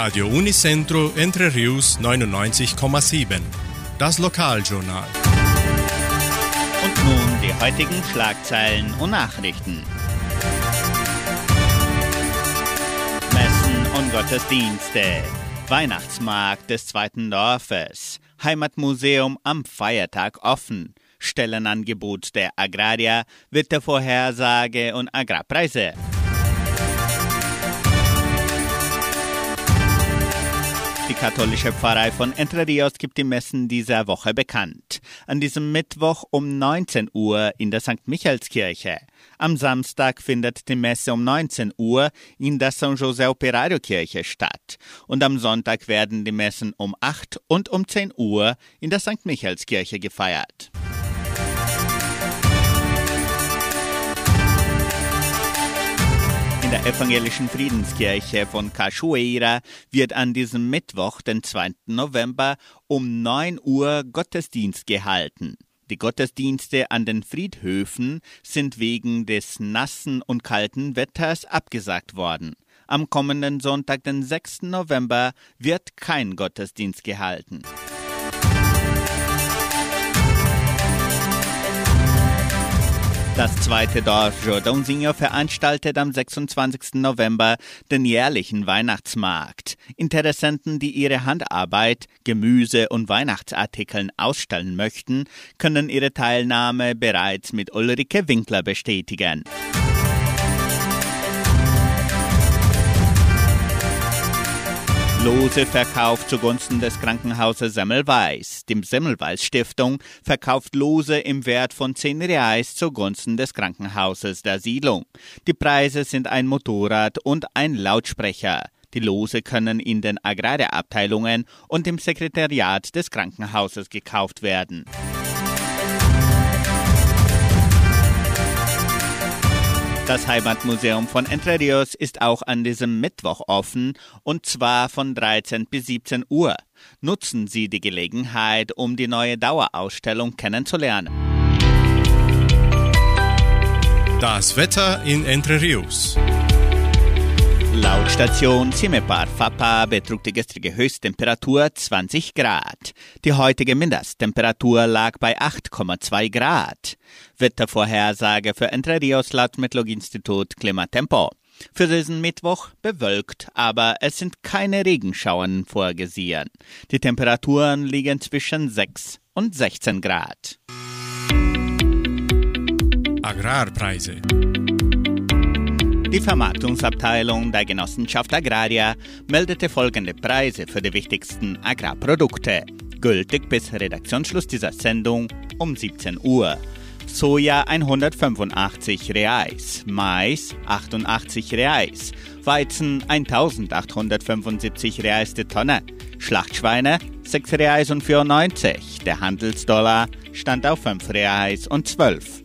Radio Unicentro Entre Rius 99,7. Das Lokaljournal. Und nun die heutigen Schlagzeilen und Nachrichten. Messen und Gottesdienste. Weihnachtsmarkt des zweiten Dorfes. Heimatmuseum am Feiertag offen. Stellenangebot der Agraria, Wettervorhersage und Agrarpreise. Die katholische Pfarrei von Entre Rios gibt die Messen dieser Woche bekannt. An diesem Mittwoch um 19 Uhr in der St. Michaelskirche. Am Samstag findet die Messe um 19 Uhr in der San José Operario Kirche statt. Und am Sonntag werden die Messen um 8 und um 10 Uhr in der St. Michaelskirche gefeiert. Der evangelischen Friedenskirche von Cachoeira wird an diesem Mittwoch, den 2. November, um 9 Uhr Gottesdienst gehalten. Die Gottesdienste an den Friedhöfen sind wegen des nassen und kalten Wetters abgesagt worden. Am kommenden Sonntag, den 6. November, wird kein Gottesdienst gehalten. Das zweite Dorf Jordãozinho veranstaltet am 26. November den jährlichen Weihnachtsmarkt. Interessenten, die ihre Handarbeit, Gemüse und Weihnachtsartikeln ausstellen möchten, können ihre Teilnahme bereits mit Ulrike Winkler bestätigen. Lose verkauft zugunsten des Krankenhauses Semmelweis. Die Semmelweis Stiftung verkauft Lose im Wert von 10 Reais zugunsten des Krankenhauses der Siedlung. Die Preise sind ein Motorrad und ein Lautsprecher. Die Lose können in den Agrarabteilungen und im Sekretariat des Krankenhauses gekauft werden. Das Heimatmuseum von Entre Rios ist auch an diesem Mittwoch offen und zwar von 13 bis 17 Uhr. Nutzen Sie die Gelegenheit, um die neue Dauerausstellung kennenzulernen. Das Wetter in Entre Rios. Laut Station Cimepar Fapa betrug die gestrige Höchsttemperatur 20 Grad. Die heutige Mindesttemperatur lag bei 8,2 Grad. Wettervorhersage für Entre Rios laut Metlog-Institut Klimatempo. Für diesen Mittwoch bewölkt, aber es sind keine Regenschauern vorgesehen. Die Temperaturen liegen zwischen 6 und 16 Grad. Agrarpreise. Die Vermarktungsabteilung der Genossenschaft Agraria meldete folgende Preise für die wichtigsten Agrarprodukte, gültig bis Redaktionsschluss dieser Sendung um 17 Uhr. Soja 185 Reais, Mais 88 Reais, Weizen 1875 Reais die Tonne, Schlachtschweine 6 Reais und 94, der Handelsdollar stand auf 5 Reais und 12.